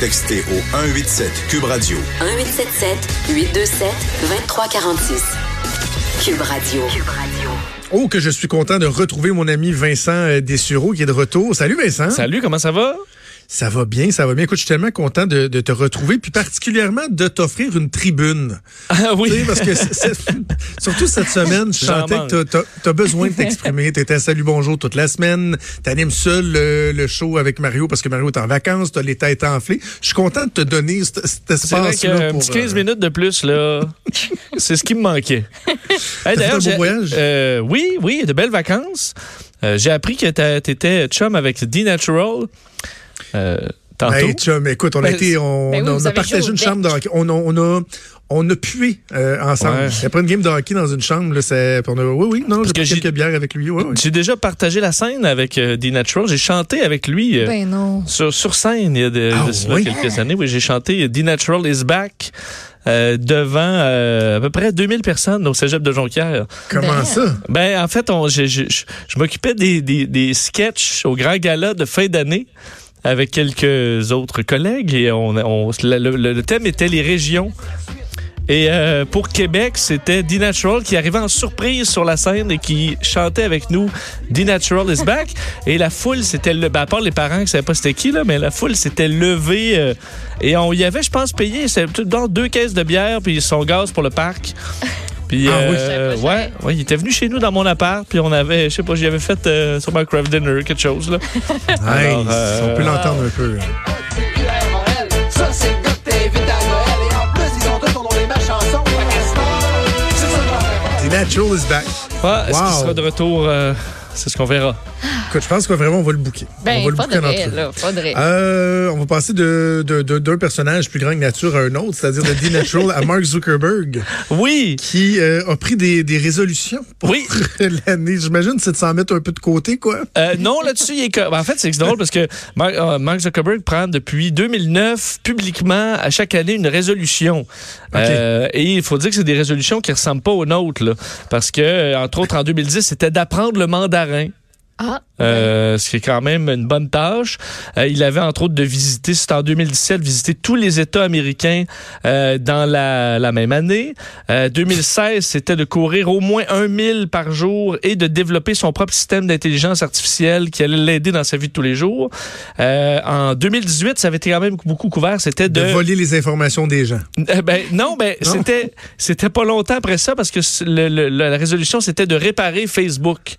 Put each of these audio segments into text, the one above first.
Textez au 187 Cube Radio. 1877 827 2346. Cube Radio. Cube Radio. Oh, que je suis content de retrouver mon ami Vincent euh, Dessureau qui est de retour. Salut Vincent. Salut, comment ça va? Ça va bien, ça va bien. Écoute, je suis tellement content de, de te retrouver, puis particulièrement de t'offrir une tribune. Ah oui. Tu parce que surtout cette semaine, je sentais que t'as- t'as as besoin de t'exprimer. T'étais à Salut Bonjour toute la semaine. T'animes seul le, le show avec Mario parce que Mario est en vacances. T'as les têtes enflées. Je suis content de te donner cet, cet espace-là. pour, petit 15 euh, minutes de plus, là, c'est ce qui me manquait. Hey, voyage? euh, oui, oui, de belles vacances. Euh, j'ai appris que tu étais chum avec D-Natural. Euh, tantôt. Hey, chum, écoute, on a Ben, été, on, ben oui, on vous a partagé une chambre de hockey. On a, on a, on a pué euh, ensemble. Ouais. Après une game de hockey dans une chambre, là, c'est, on a, oui, oui, non, j'ai que pris quelques bières avec lui. Ouais, ouais. J'ai déjà partagé la scène avec euh, D-Natural. J'ai chanté avec lui euh, Ben non. sur, sur scène il y a de, Ah de cela oui? quelques années. Oui, j'ai chanté D-Natural is back euh, devant euh, à peu près 2000 personnes au cégep de Jonquière. Comment Ben. ça? Ben, en fait, on, je, je, je- je m'occupais des, des, des sketchs au grand gala de fin d'année avec quelques autres collègues et on, le, thème était les régions. Et euh, pour Québec, c'était D-Natural qui arrivait en surprise sur la scène et qui chantait avec nous D-Natural is back. Et la foule, c'était le. Ben, à part les parents qui savaient pas c'était qui, là, mais la foule s'était levée. euh, et on y avait, je pense, payé c'est dans deux caisses de bière puis son gaz pour le parc. Puis, Ah oui. euh, ouais, ouais, il était venu chez nous dans mon appart, puis on avait, je sais pas, j'y avais fait euh, sur Minecraft Dinner, quelque chose, là. Alors, Nice. euh, on peut l'entendre un peu. Ça, c'est le gars que t'invites à Noël. Et en plus, ils ont tous ton les mêmes chansons. Fait que c'est ça, le The Natural is back. Ouais, est-ce qu'il sera de retour? euh, c'est ce qu'on verra. Écoute, je pense que vraiment, on va le booker. on va Ben, le entrevue. là, faudrait. Euh, on va passer de, de, de- d'un personnage plus grand que nature à un autre, c'est-à-dire de D Natural à Mark Zuckerberg, Oui! qui euh, a pris des, des résolutions pour Oui. l'année. J'imagine c'est de s'en mettre un peu de côté, quoi. Euh, non, là-dessus, il est. ben, en fait, c'est drôle parce que Mark, euh, Mark Zuckerberg prend depuis 2009 publiquement à chaque année une résolution. Euh, et il faut dire que c'est des résolutions qui ressemblent pas aux nôtres, là, parce que entre autres en 2010, c'était d'apprendre le mandarin. Ah, Euh, ce qui est quand même une bonne tâche. Euh, il avait entre autres de visiter, c'était en 2017, visiter tous les États américains euh, dans la, la même année. Euh, 2016, c'était de courir au moins un mille par jour et de développer son propre système d'intelligence artificielle qui allait l'aider dans sa vie de tous les jours. Euh, en 2018, ça avait été quand même beaucoup couvert, c'était De de... voler les informations des gens. Euh, ben, non, ben, c'était c'était pas longtemps après ça parce que le- le- la résolution, c'était de réparer Facebook.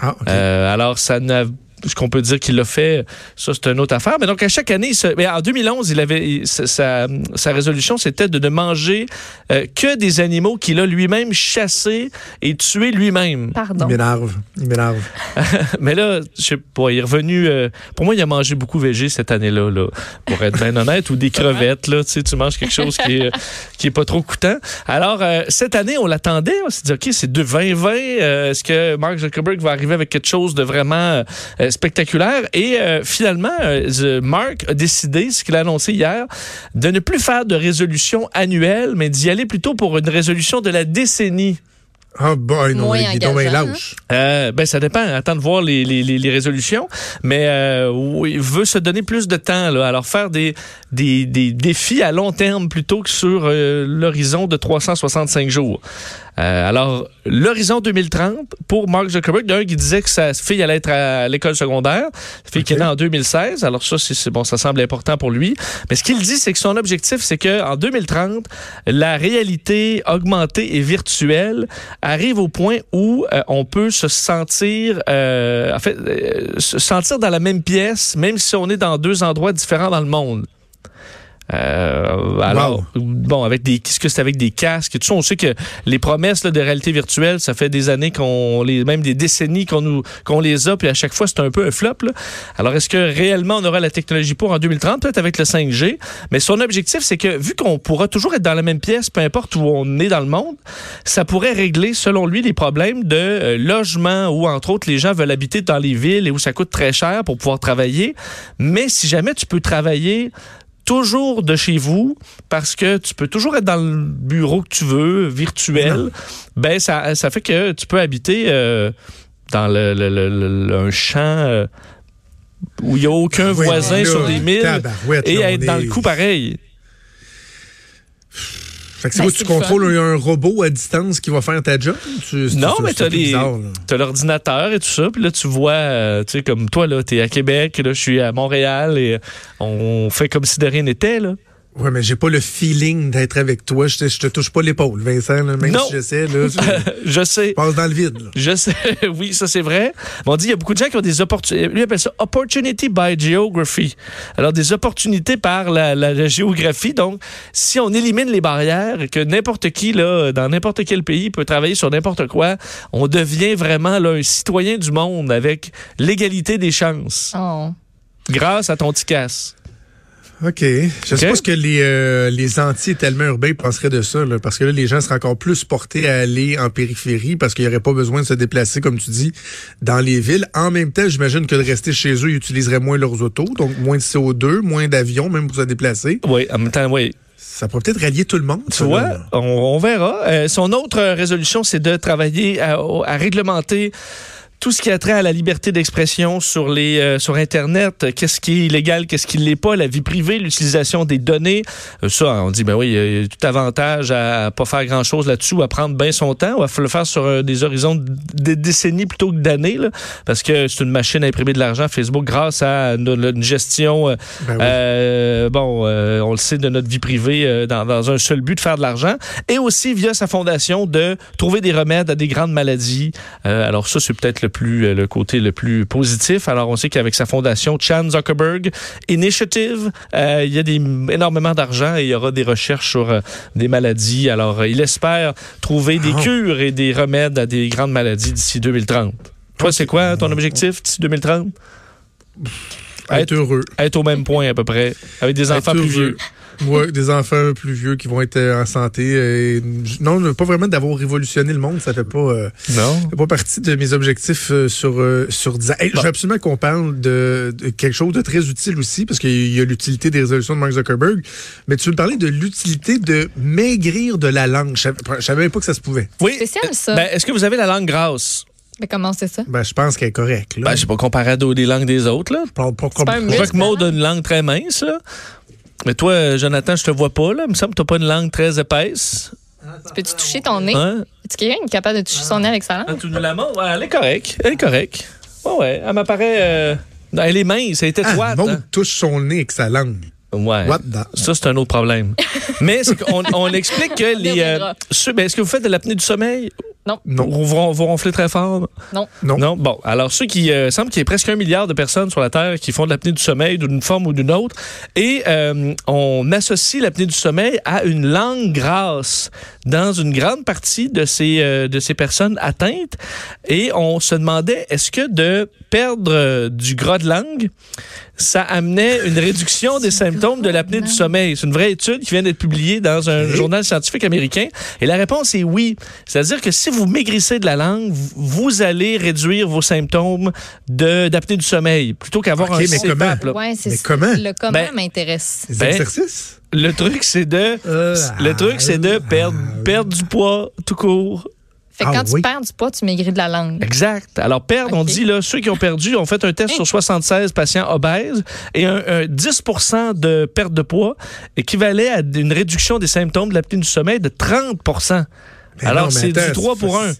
Ah, OK. Euh, alors, ça n'a ce qu'on peut dire qu'il l'a fait, ça c'est une autre affaire. Mais donc à chaque année, il se- mais en 2011, il avait il- sa, sa- résolution, c'était de ne manger euh, que des animaux qu'il a lui-même chassés et tués lui-même. Il pardon. m'énerve. Il m'énerve. Mais là, je sais pas, il est revenu. euh, pour moi, il a mangé beaucoup végé cette année-là, là, pour être bien honnête, ou des crevettes. Là, tu sais, tu manges quelque chose qui est, qui est pas trop coûtant. Alors euh, cette année, on l'attendait. On s'est dit, ok, c'est de 2020. euh, Est-ce que Mark Zuckerberg va arriver avec quelque chose de vraiment euh, spectaculaire Et euh, finalement, euh, Mark a décidé, ce qu'il a annoncé hier, de ne plus faire de résolution annuelle, mais d'y aller plutôt pour une résolution de la décennie. Ah, boy, non, il est lâche. Euh, ben ça dépend. Attends de voir les, les, les, les résolutions, mais euh, oui, il veut se donner plus de temps. Là. Alors faire des, des, des défis à long terme plutôt que sur euh, l'horizon de 365 jours. Euh, alors l'horizon 2030 pour Mark Zuckerberg, d'un qui disait que sa fille allait être à l'école secondaire, sa fille qui est née en 2016. Alors ça c'est c'est bon, ça semble important pour lui. Mais ce qu'il dit, c'est que son objectif, c'est que en 2030, la réalité augmentée et virtuelle arrive au point où euh, on peut se sentir, euh, en fait, euh, se sentir dans la même pièce, même si on est dans deux endroits différents dans le monde. Euh, alors, bon, avec des, qu'est-ce que c'est avec des casques? Et tout ça, on sait que les promesses là, de réalité virtuelle, ça fait des années qu'on les, même des décennies qu'on nous, qu'on les a, puis à chaque fois c'est un peu un flop. Là. Alors, est-ce que réellement on aura la technologie pour en 2030, peut-être avec le 5G Mais son objectif, c'est que vu qu'on pourra toujours être dans la même pièce, peu importe où on est dans le monde, ça pourrait régler, selon lui, les problèmes de euh, logement où entre autres les gens veulent habiter dans les villes et où ça coûte très cher pour pouvoir travailler. Mais si jamais tu peux travailler toujours de chez vous parce que tu peux toujours être dans le bureau que tu veux, virtuel, ben ça, ça fait que tu peux habiter euh, dans le, le- le- le- un champ euh, où il n'y a aucun Oui, voisin là, sur des milles tabarouette, et être dans est- le coup pareil. Fait que c'est Ben, quoi, tu contrôles un robot à distance qui va faire ta job? Tu- Non, mais t'as un les, t'as l'ordinateur et tout ça, puis là tu vois, euh, tu sais comme toi là, t'es à Québec, là je suis à Montréal et on fait comme si de rien n'était là. Ouais, mais j'ai pas le feeling d'être avec toi. Je te, je te touche pas l'épaule, Vincent, là, même Non. si j'essaie, là. Je Je sais. passe dans le vide, là. Je sais, oui, ça c'est vrai. Mais on dit il y a beaucoup de gens qui ont des opportunités. Lui appelle ça opportunity by geography. Alors des opportunités par la, la- la géographie. Donc, si on élimine les barrières et que n'importe qui là, dans n'importe quel pays peut travailler sur n'importe quoi, on devient vraiment là un citoyen du monde avec l'égalité des chances Oh. grâce à ton petit casse. OK. Je OK. sais pas ce que les, euh, les anti-étalement urbains penseraient de ça, là, parce que là, les gens seraient encore plus portés à aller en périphérie parce qu'il n'y aurait pas besoin de se déplacer, comme tu dis, dans les villes. En même temps, j'imagine que de rester chez eux, ils utiliseraient moins leurs autos, donc moins de CO2, moins d'avions, même pour se déplacer. Oui, en même temps, oui. Ça pourrait peut-être rallier tout le monde. Tu vois, on, on verra. Euh, son autre résolution, c'est de travailler à réglementer tout ce qui a trait à la liberté d'expression sur les euh, sur internet, qu'est-ce qui est illégal, qu'est-ce qui l'est pas, la vie privée, l'utilisation des données. Euh, ça, on dit ben oui, il y a- tout avantage à pas faire grand-chose là-dessus, ou à prendre bien son temps, ou à le faire sur euh, des horizons de de décennies plutôt que d'années parce que c'est une machine à imprimer de l'argent Facebook grâce à une, une gestion euh, Ben oui. bon, euh, on le sait de notre vie privée euh, dans, dans un seul but de faire de l'argent et aussi via sa fondation de trouver des remèdes à des grandes maladies. Euh, alors ça, c'est peut-être le plus euh, le côté le plus positif. Alors on sait qu'avec sa fondation Chan Zuckerberg Initiative, euh, il y a des, énormément d'argent et il y aura des recherches sur euh, des maladies. Alors il espère trouver des Ah. cures et des remèdes à des grandes maladies d'ici 2030. Toi, c'est quoi ton objectif d'ici 2030? Être heureux. Être au même point à peu près, avec des enfants Être plus heureux. vieux. Ouais, des enfants plus vieux qui vont être euh, en santé. euh, non, pas vraiment d'avoir révolutionné le monde, ça fait pas, euh, Non. ça fait pas partie de mes objectifs euh, sur euh, sur 10 ans. Hey, Je veux absolument qu'on parle de, de quelque chose de très utile aussi, parce qu'il y a l'utilité des résolutions de Mark Zuckerberg. Mais tu veux me parler de l'utilité de maigrir de la langue. Je savais, je savais même pas que ça se pouvait. Oui. Spécial, ça. Ben, est-ce que vous avez la langue grasse? Mais comment c'est ça? Ben, je pense qu'elle est correcte. Ben, je sais pas comparé à des langues des autres, là. Pas- pas comme- pas un Je vois muscle. que Maud a une langue très mince, là. Mais toi, euh, Jonathan, je te vois pas, là. Il me semble que t'as pas une langue très épaisse. Peux-tu toucher ton nez? Hein? Est-ce qu'il y a quelqu'un qui est capable de toucher son nez avec sa Ah, langue? tu nous la montres? Ouais, elle est correcte. Elle est correcte. Ouais, ouais. Elle m'apparaît. euh, Elle est mince, elle est Ah. Maud hein. touche son nez avec sa langue. Ouais. What the- Ça, c'est un autre problème. Mais c'est qu'on on explique que les. ceux- ben, Est-ce que vous faites de l'apnée du sommeil? Non. Non. Vous, vous, vous ronflez très fort? Non. Non. Non, bon. Alors, ceux qui euh, semble qu'il y ait presque un milliard de personnes sur la Terre qui font de l'apnée du sommeil d'une forme ou d'une autre. Et euh, on associe l'apnée du sommeil à une langue grasse dans une grande partie de ces, euh, de ces personnes atteintes. Et on se demandait, est-ce que de perdre euh, du gras de langue, ça amenait une réduction des symptômes de l'apnée du sommeil? C'est une vraie étude qui vient d'être publiée dans un journal scientifique américain. Et la réponse est oui. C'est-à-dire que si vous maigrissez de la langue, vous- vous allez réduire vos symptômes de- d'apnée du sommeil plutôt qu'avoir un mais CPAP. là. Ouais, c'est Mais comment? Le comment Ben, m'intéresse. Des Ben, exercices? Le truc, c'est de, Euh, le truc, c'est de perdre, perdre du poids tout court. Fait que Ah, quand oui. tu perds du poids, tu maigris de la langue. Exact. Alors, perdre, on dit, là, ceux qui ont perdu, ont fait un test sur 76 patients obèses et un, un 10% de perte de poids équivalait à une réduction des symptômes de l'apnée du sommeil de 30 Mais Alors, c'est du attends, 3 ça pour fait- 1.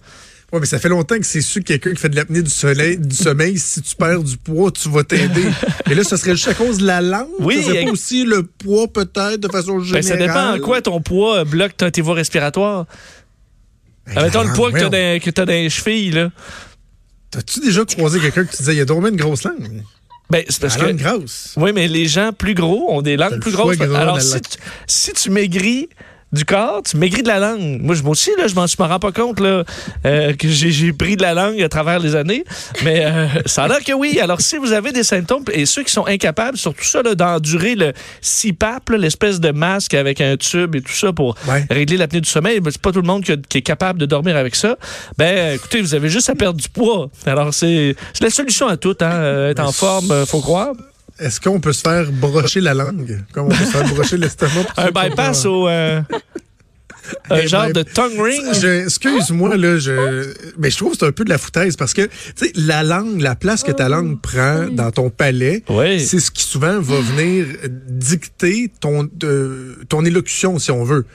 Ouais, mais ça fait longtemps que c'est sûr que quelqu'un qui fait de l'apnée du soleil, du sommeil, si tu perds du poids, tu vas t'aider. Et là, ce serait juste à cause de la langue. Oui, ex- pas aussi le poids, peut-être, de façon Ben, générale. ça dépend en quoi ton poids bloque tes voies respiratoires. Ben, mettons le poids que t'as dans, dans les chevilles, là. T'as-tu déjà croisé quelqu'un qui te disait, il y a donc une grosse langue? Ben, c'est parce la langue que. grasse. Oui, mais les gens plus gros ont des langues plus grosses. Alors, la si langue. tu, si tu maigris du corps, tu maigris de la langue. Moi, je- moi aussi, là, je m'en je m'en rends pas compte là, euh, que j'ai pris de la langue à travers les années. Mais euh, ça a l'air que oui. Alors, si vous avez des symptômes, et ceux qui sont incapables, surtout ça, là, d'endurer le CPAP, l'espèce de masque avec un tube et tout ça pour Ouais. régler l'apnée du sommeil, ben, c'est pas tout le monde qui, a- qui est capable de dormir avec ça. Ben, écoutez, vous avez juste à perdre du poids. Alors, c'est c'est la solution à tout. Hein, euh, être en forme, euh, faut croire. Est-ce qu'on peut se faire brocher la langue? Comme on peut se faire brocher l'estomac? pour Un bypass pas- au... euh, un genre de tongue ring? Excuse-moi, là, je, mais je trouve que c'est un peu de la foutaise parce que, tu sais, la langue, la place que ta langue prend dans ton palais, Oui. c'est ce qui souvent va venir dicter ton, euh, ton élocution, si on veut.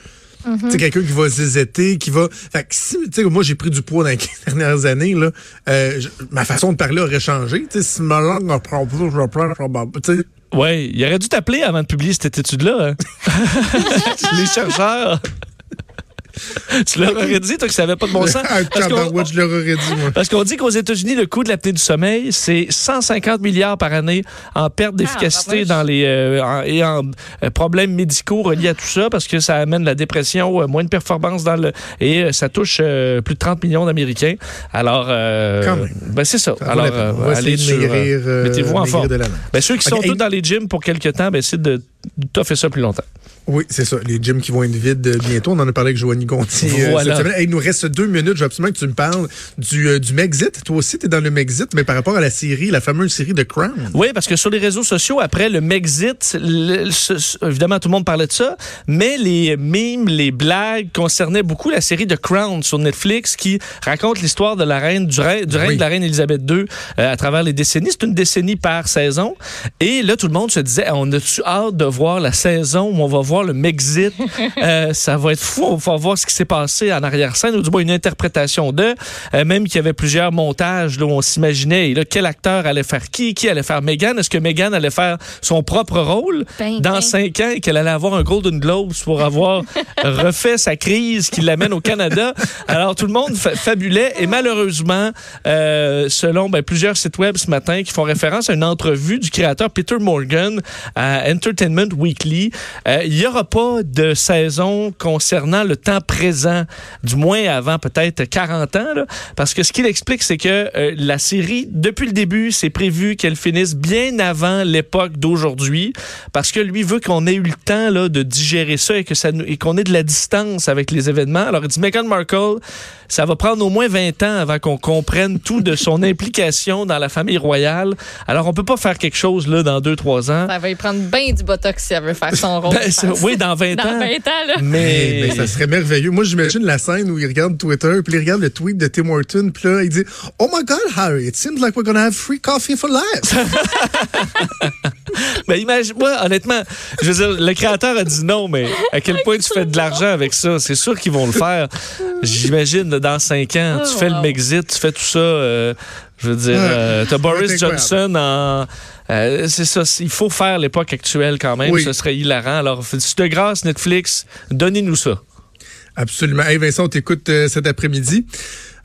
Tu sais, quelqu'un qui va zézeter, qui va. Fait que si, tu sais, moi, j'ai pris du poids dans les 15 dernières années, là, euh, je- ma façon de parler aurait changé. Tu sais, si ma langue reprend plus, je reprends, je reprends pas. Tu sais, Oui, il aurait dû t'appeler avant de publier cette étude-là. hein. Les chercheurs. tu leur aurais dit, toi, que ça n'avait pas de bon sens? Parce qu'on- je leur aurais dit, moi. Parce qu'on dit qu'aux États-Unis, le coût de l'apnée du sommeil, c'est 150 milliards par année en perte d'efficacité Ah, dans les euh, en- et en euh, problèmes médicaux reliés à tout ça, parce que ça amène la dépression, euh, moins de performance dans le et euh, ça touche euh, plus de 30 millions d'Américains. Alors, euh, Quand même. ben c'est ça. Alors, euh, on va allez de sur, euh, maigrir, euh, mettez-vous en forme. de la. Ben, ceux qui sont tous dans les gyms pour quelque temps, ben, essayez de toffer ça plus longtemps. Oui, c'est ça. Les gyms qui vont être vides euh, bientôt. On en a parlé avec Joanie Gontier euh, Voilà. cette semaine. Hey, il nous reste deux minutes. Je veux absolument que tu me parles du, euh, du Mexit. Toi aussi, tu es dans le Mexit, mais par rapport à la série, la fameuse série de Crown. Oui, parce que sur les réseaux sociaux, après le Mexit, le- évidemment, tout le monde parlait de ça, mais les mimes, les blagues concernaient beaucoup la série The Crown sur Netflix qui raconte l'histoire de la reine, du, règne- du règne Oui. de la reine Elisabeth II euh, à travers les décennies. C'est une décennie par saison. Et là, tout le monde se disait, on a-tu hâte de voir la saison où on va voir le Mexit? Euh, ça va être fou. On va voir ce qui s'est passé en arrière-scène, ou du moins une interprétation de. Euh, même qu'il y avait plusieurs montages là, où on s'imaginait et là, quel acteur allait faire qui, qui allait faire Meghan. Est-ce que Meghan allait faire son propre rôle Ben, dans ben. cinq ans et qu'elle allait avoir un Golden Globe pour avoir refait sa crise qui l'amène au Canada? Alors, tout le monde fa- fabulait et malheureusement, euh, selon ben, plusieurs sites web ce matin qui font référence à une entrevue du créateur Peter Morgan à Entertainment Weekly, il n'y aura pas de saison concernant le temps présent, du moins avant peut-être 40 ans, là, parce que ce qu'il explique, c'est que euh, la série, depuis le début, c'est prévu qu'elle finisse bien avant l'époque d'aujourd'hui, parce que lui veut qu'on ait eu le temps là, de digérer ça et que ça nous- et qu'on ait de la distance avec les événements. Alors il dit Meghan Markle, ça va prendre au moins 20 ans avant qu'on comprenne tout de son implication dans la famille royale. Alors on peut pas faire quelque chose là dans 2-3 ans. Ça va y prendre bien du botox si elle veut faire son rôle. Ben. Oui, dans 20 Dans ans. 20 ans, là. Mais, ça serait merveilleux. Moi, j'imagine la scène où il regarde Twitter, puis il regarde le tweet de Tim Horton, puis là, il dit Oh my God, Harry, it seems like we're gonna have free coffee for life. Ben, imagine, moi, honnêtement, je veux dire, le créateur a dit non, mais à quel point tu fais de l'argent avec ça? C'est sûr qu'ils vont le faire. J'imagine, dans cinq ans, tu Oh, fais le. Mexit, tu fais tout ça. euh, je veux dire, euh, t'as Boris. Johnson en. Euh, c'est ça, il faut faire l'époque actuelle quand même. Oui. Ce serait hilarant. Alors, de grâce, Netflix, donnez-nous ça. Absolument. Hey Vincent, on t'écoute euh, cet après-midi.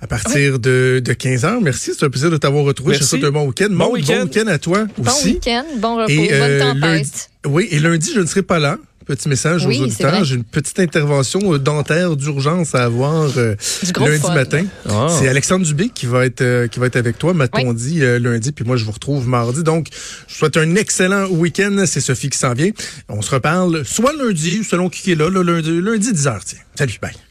À partir de, de 15h. Merci, c'est un plaisir de t'avoir retrouvé. Je te Merci. souhaite un bon week-end. Bon Bon week-end. week-end à toi Bon aussi. week-end, bon repos, Et, bonne euh, tempête. lundi- oui, et lundi, je ne serai pas là. Petit message Oui, aux auditeurs. J'ai une petite intervention euh, dentaire d'urgence à avoir euh, lundi fun. matin. Ah. C'est Alexandre Dubé qui va être euh, qui va être avec toi, m'a-t-on Oui. dit euh, lundi, puis moi je vous retrouve mardi. Donc, je vous souhaite un excellent week-end. C'est Sophie qui s'en vient. On se reparle soit lundi, selon qui est là, là, lundi, lundi 10h. Tiens. Salut, bye.